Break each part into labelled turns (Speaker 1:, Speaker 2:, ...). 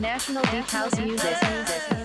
Speaker 1: National Deep House Music.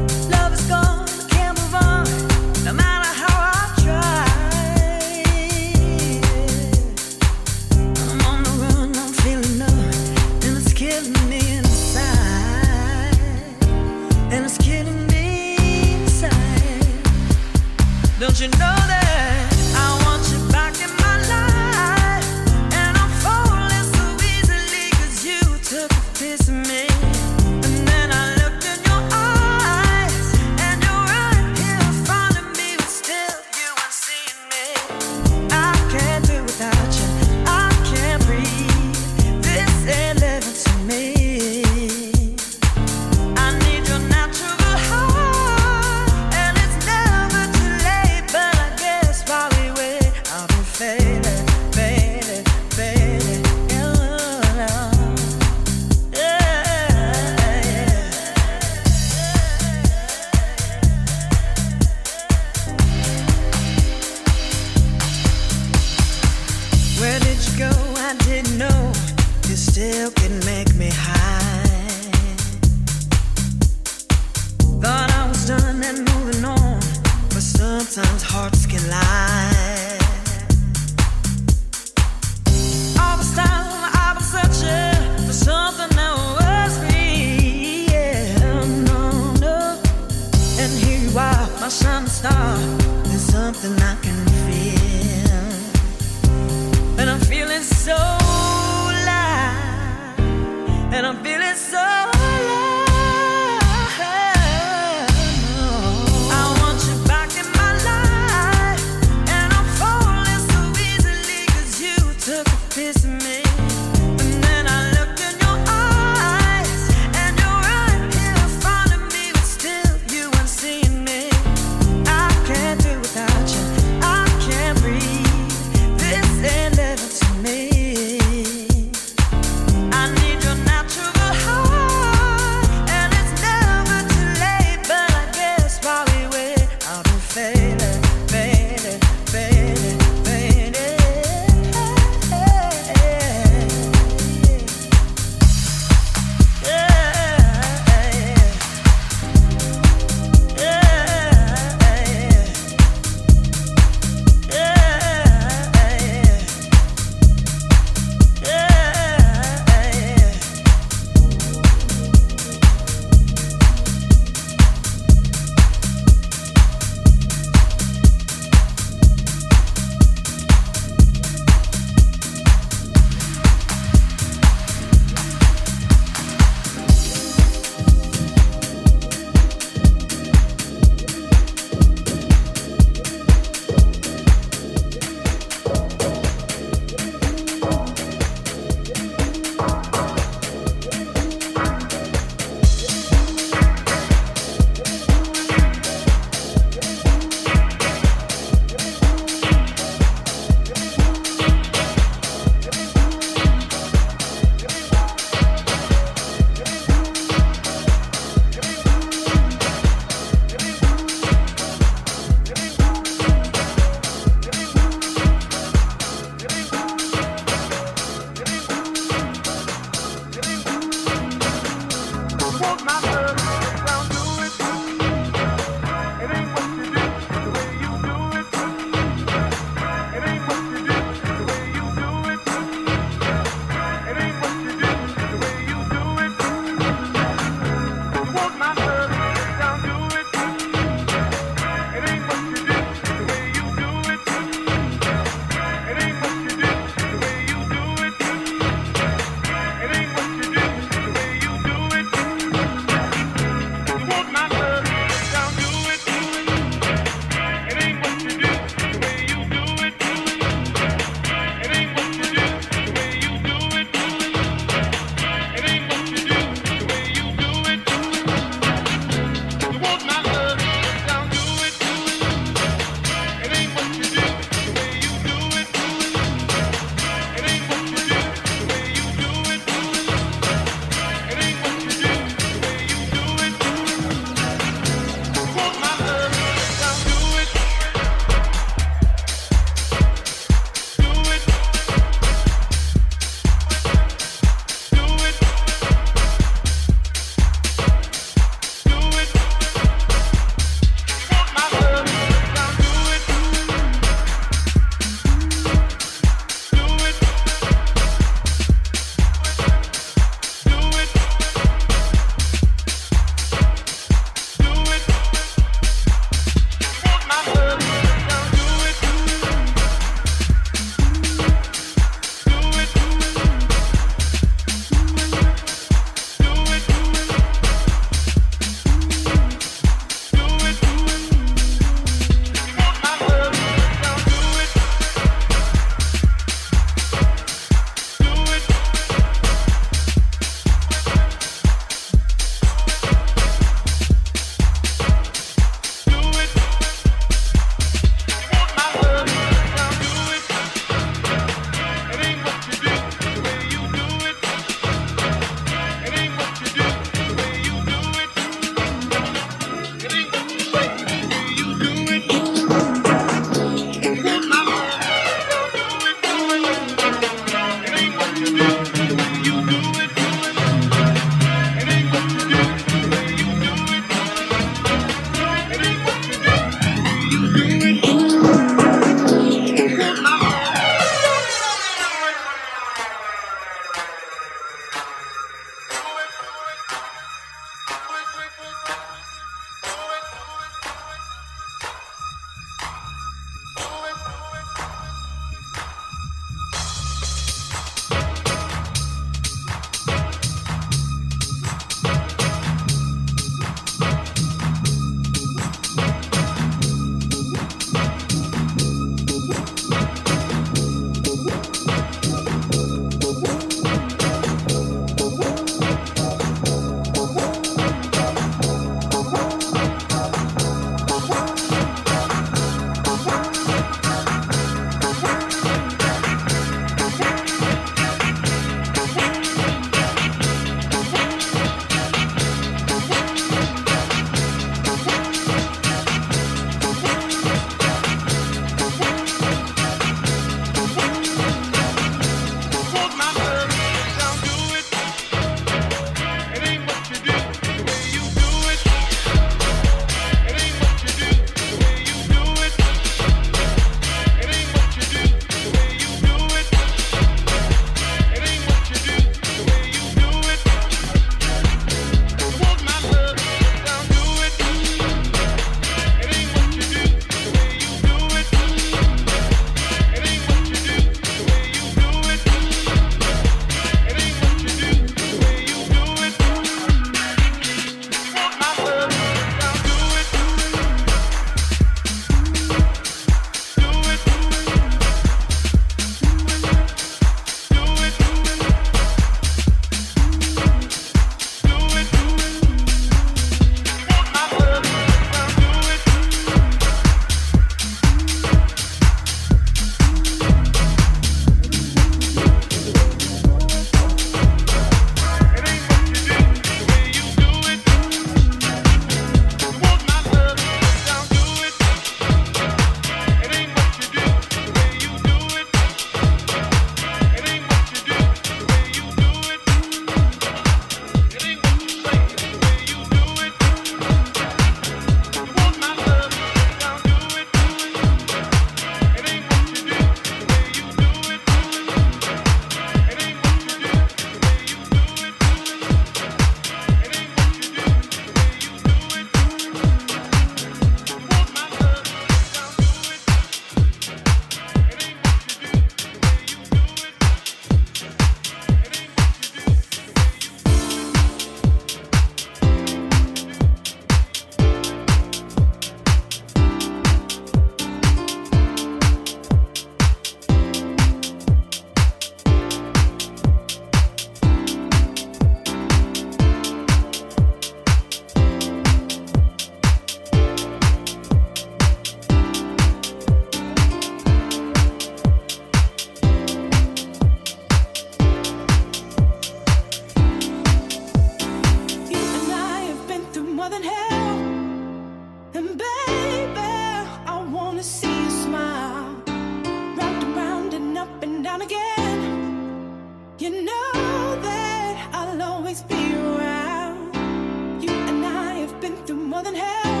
Speaker 2: more than hell.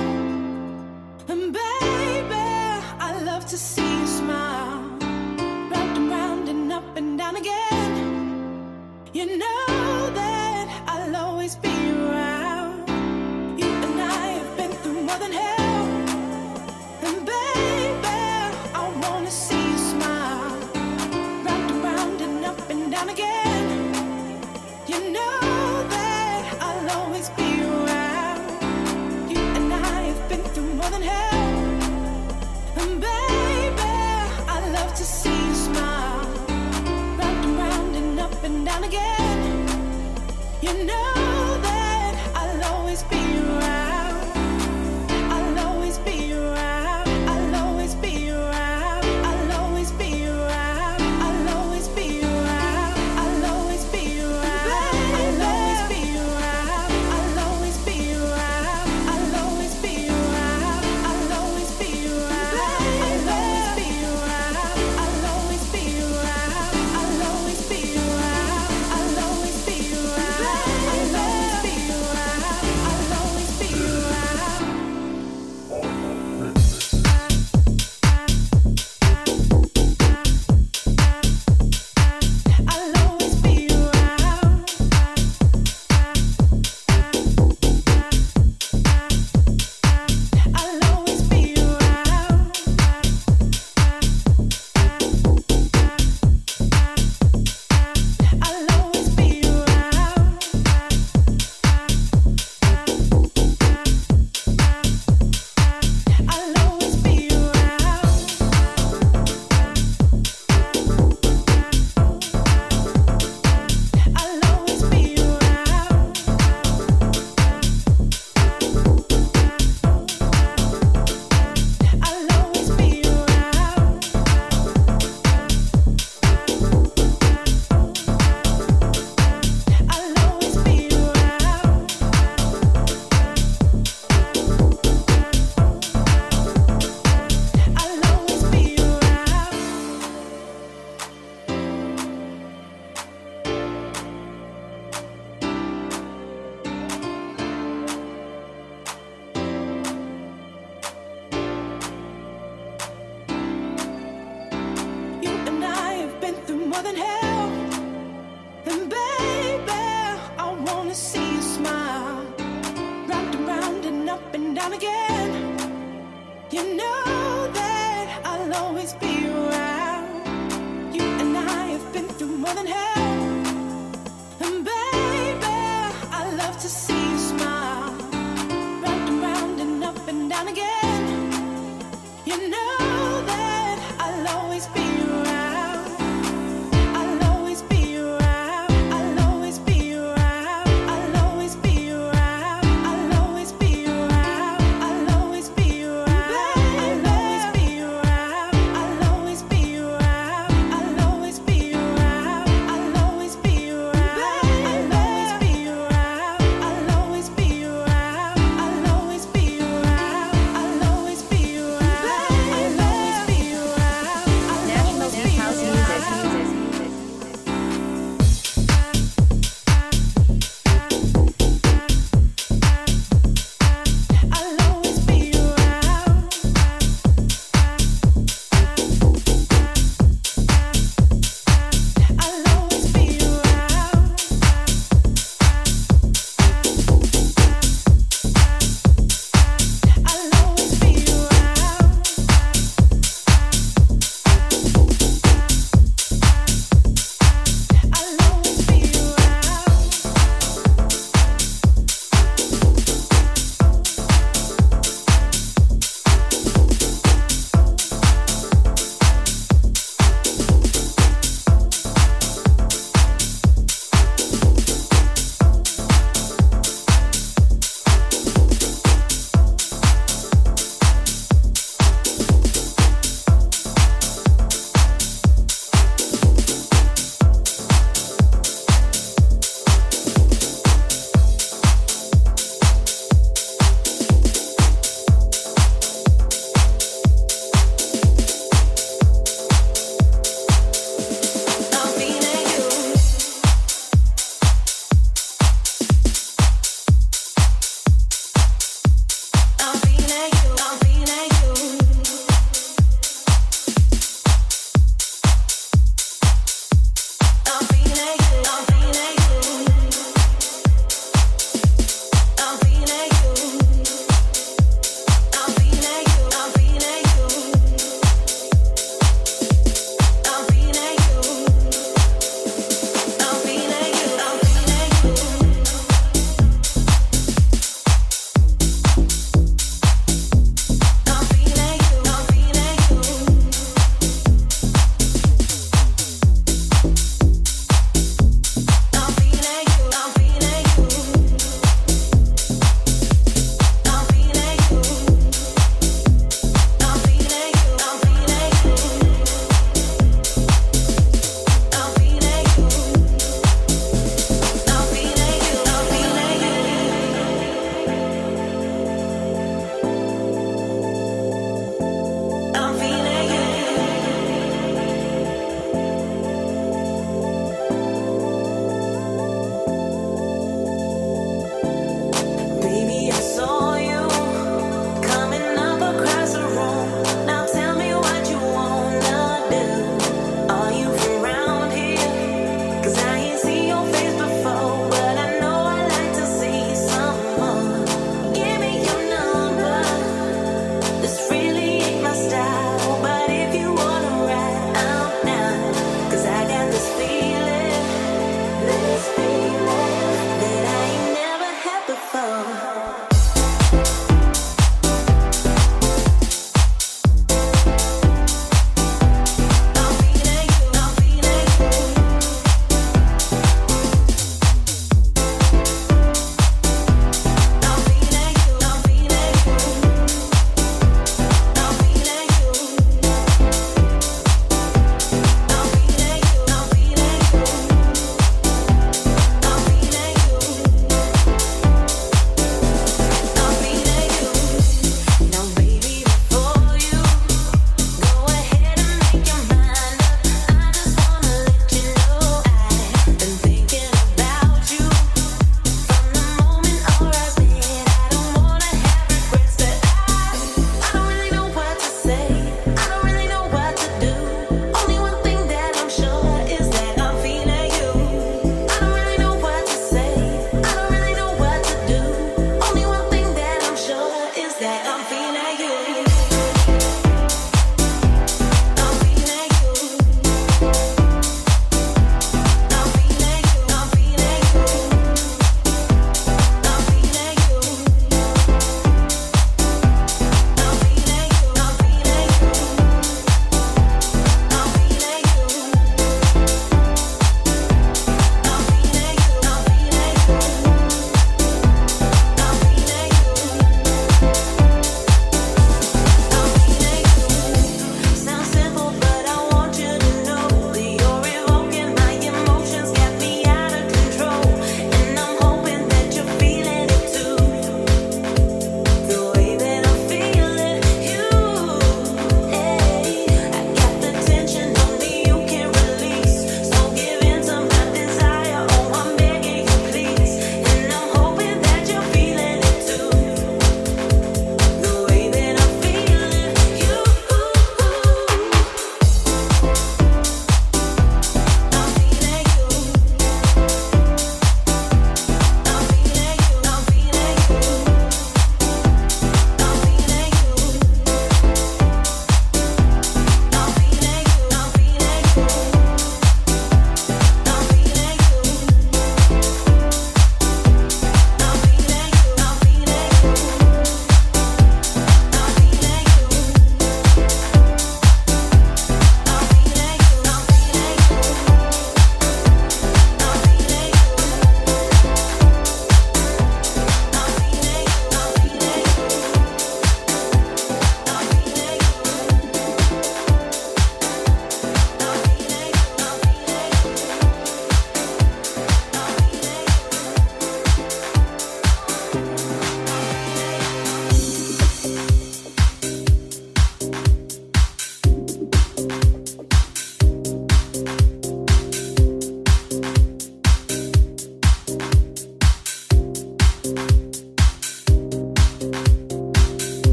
Speaker 2: And baby, I love to see you smile. Round and round and up and down again. You know that I'll always be around. you know.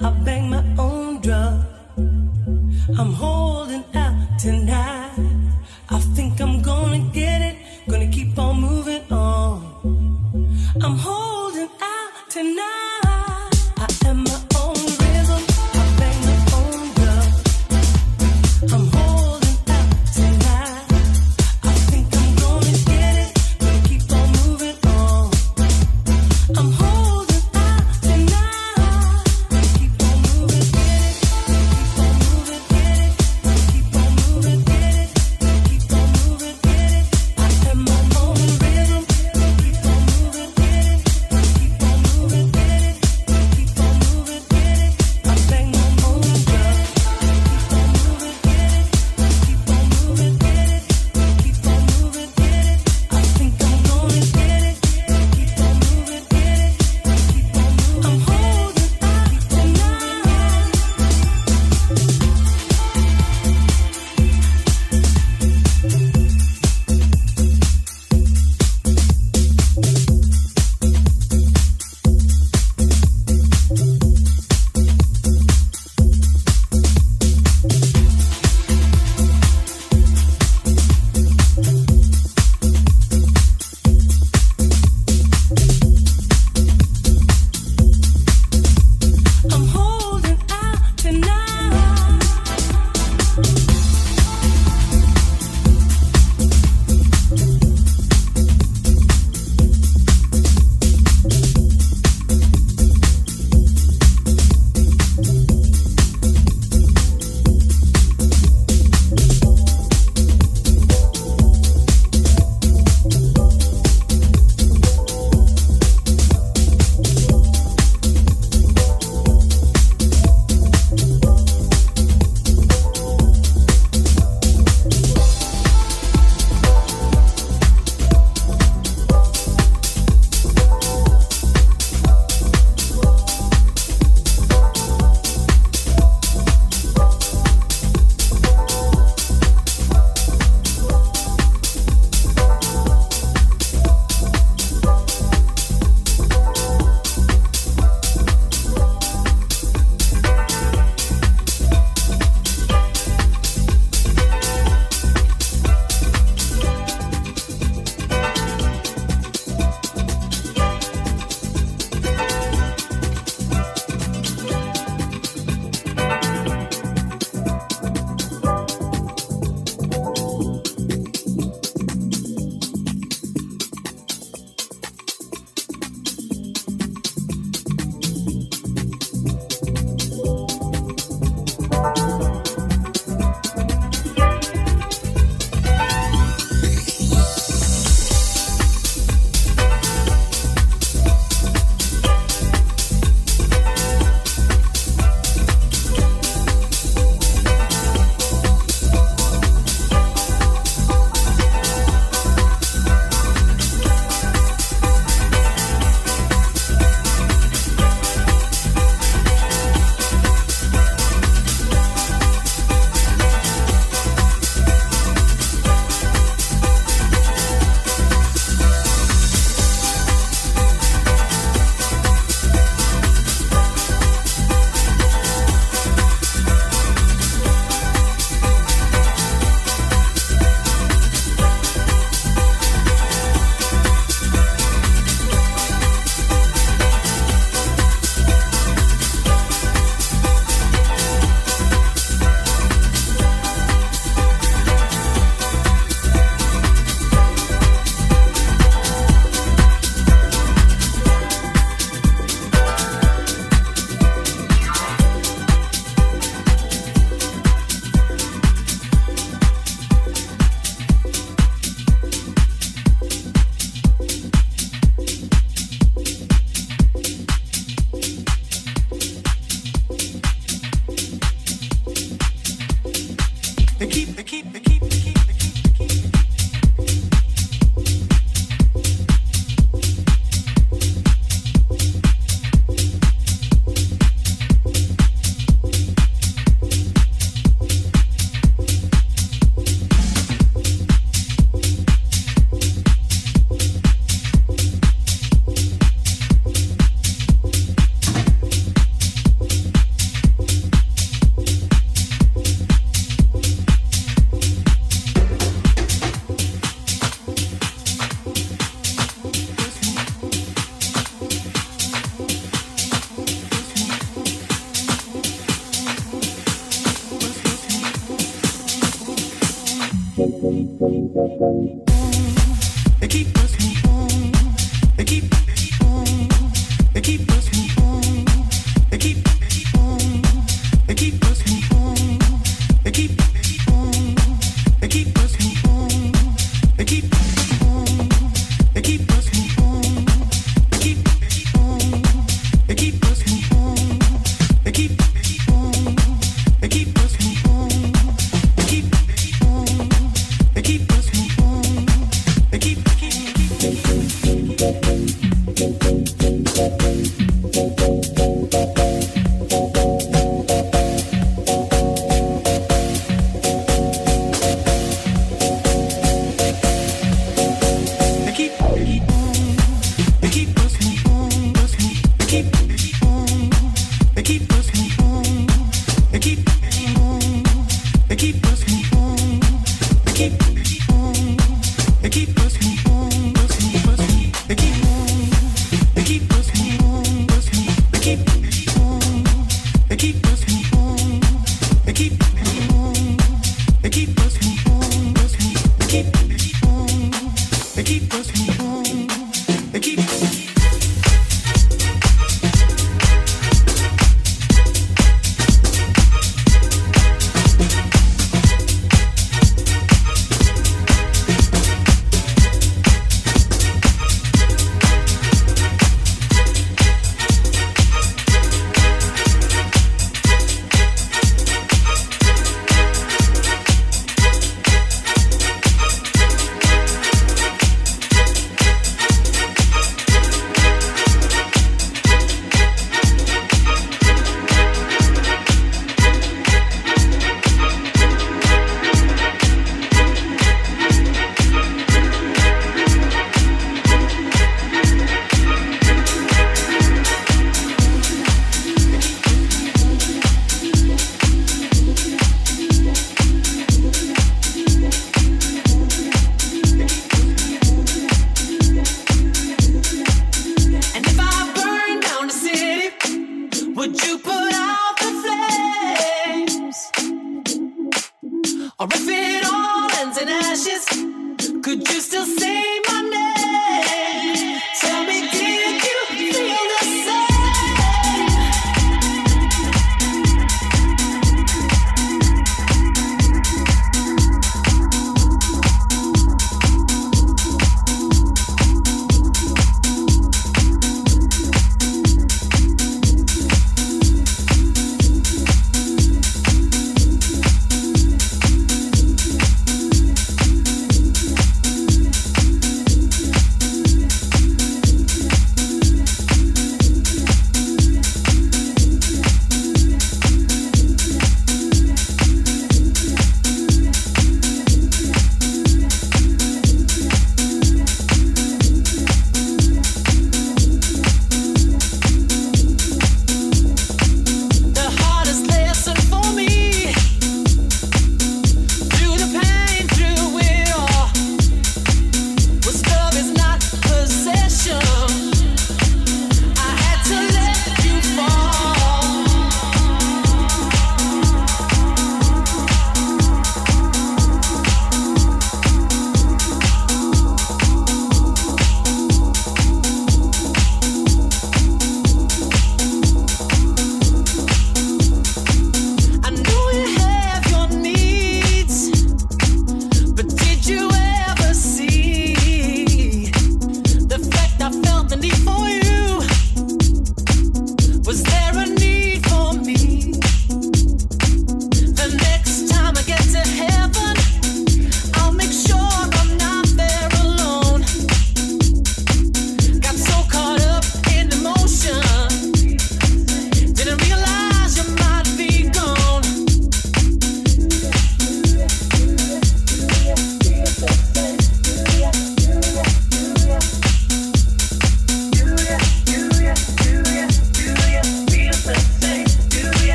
Speaker 3: I bang my own drum. I'm home.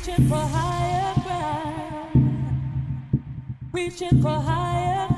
Speaker 4: reaching for higher ground, reaching for higher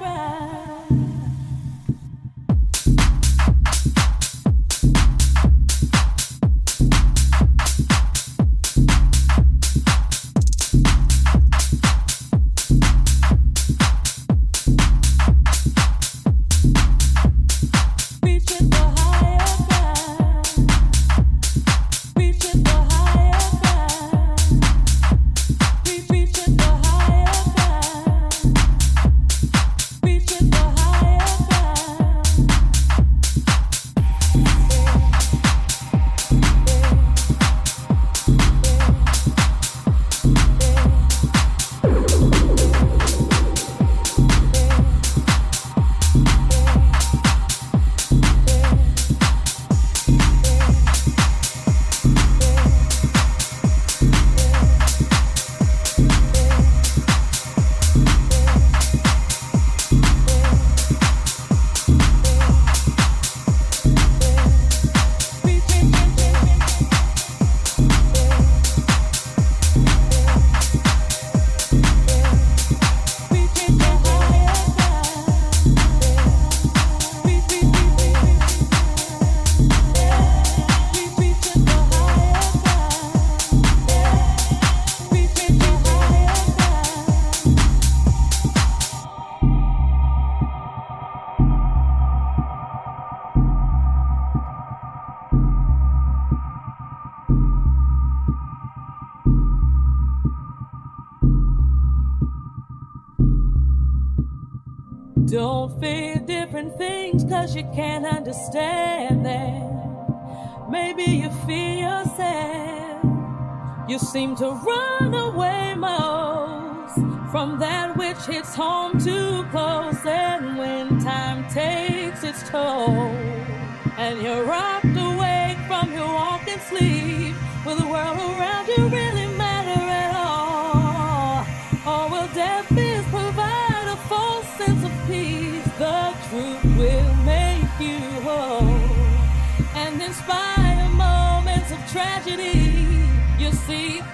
Speaker 4: you can't understand that. Maybe you feel yourself. You seem to run away most from that which hits home too close. And when time takes its toll, and you're rocked awake from your walking sleep, will the world around you really matter at all? Or will death is provide a false sense of peace? The truth will. tragedy, you see.